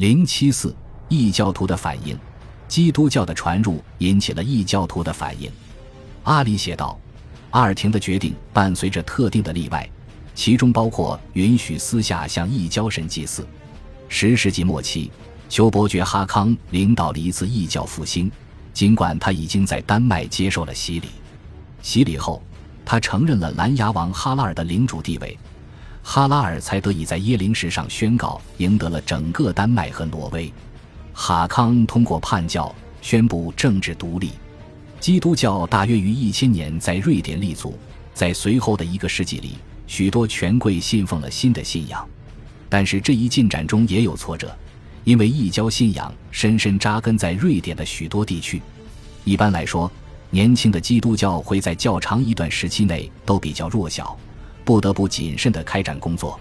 零七四异教徒的反应，基督教的传入引起了异教徒的反应。阿里写道：“阿尔廷的决定伴随着特定的例外，其中包括允许私下向异教神祭祀。十世纪末期，丘伯爵哈康领导了一次异教复兴，尽管他已经在丹麦接受了洗礼。洗礼后，他承认了蓝牙王哈拉尔的领主地位。”哈拉尔才得以在耶灵石上宣告赢得了整个丹麦和挪威。哈康通过叛教宣布政治独立。基督教大约于一千年在瑞典立足，在随后的一个世纪里，许多权贵信奉了新的信仰。但是这一进展中也有挫折，因为异教信仰深深扎根在瑞典的许多地区。一般来说，年轻的基督教会在较长一段时期内都比较弱小。不得不谨慎地开展工作。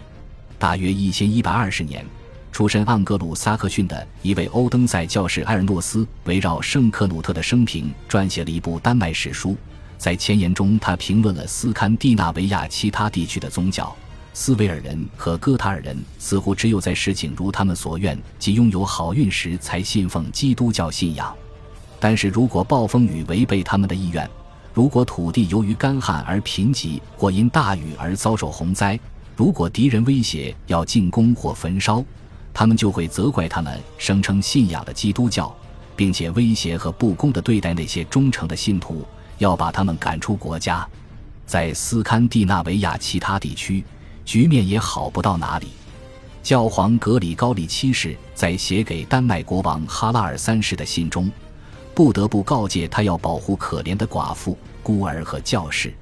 大约一千一百二十年，出身盎格鲁撒克逊的一位欧登塞教士埃尔诺斯，围绕圣克努特的生平撰写了一部丹麦史书。在前言中，他评论了斯堪的纳维亚其他地区的宗教。斯维尔人和哥塔尔人似乎只有在事情如他们所愿及拥有好运时才信奉基督教信仰。但是如果暴风雨违背他们的意愿，如果土地由于干旱而贫瘠，或因大雨而遭受洪灾；如果敌人威胁要进攻或焚烧，他们就会责怪他们声称信仰的基督教，并且威胁和不公地对待那些忠诚的信徒，要把他们赶出国家。在斯堪的纳维亚其他地区，局面也好不到哪里。教皇格里高利七世在写给丹麦国王哈拉尔三世的信中，不得不告诫他要保护可怜的寡妇。孤儿和教士，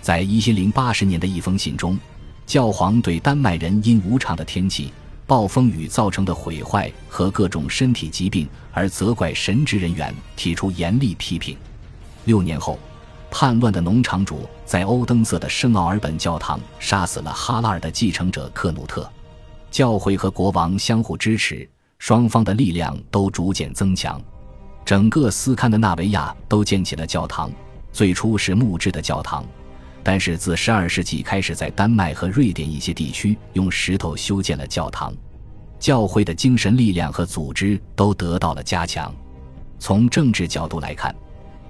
在一千零八十年的一封信中，教皇对丹麦人因无常的天气、暴风雨造成的毁坏和各种身体疾病而责怪神职人员提出严厉批评。六年后，叛乱的农场主在欧登瑟的圣奥尔本教堂杀死了哈拉尔的继承者克努特。教会和国王相互支持，双方的力量都逐渐增强。整个斯堪的纳维亚都建起了教堂。最初是木质的教堂，但是自十二世纪开始，在丹麦和瑞典一些地区用石头修建了教堂。教会的精神力量和组织都得到了加强。从政治角度来看，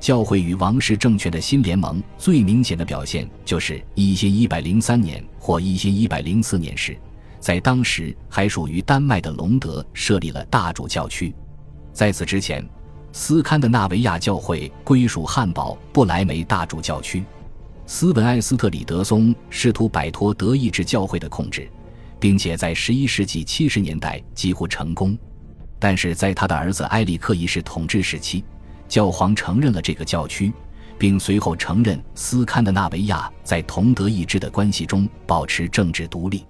教会与王室政权的新联盟最明显的表现就是一千一百零三年或一千一百零四年时，在当时还属于丹麦的隆德设立了大主教区。在此之前。斯堪的纳维亚教会归属汉堡不莱梅大主教区，斯文埃斯特里德松试图摆脱德意志教会的控制，并且在十一世纪七十年代几乎成功。但是在他的儿子埃里克一世统治时期，教皇承认了这个教区，并随后承认斯堪的纳维亚在同德意志的关系中保持政治独立。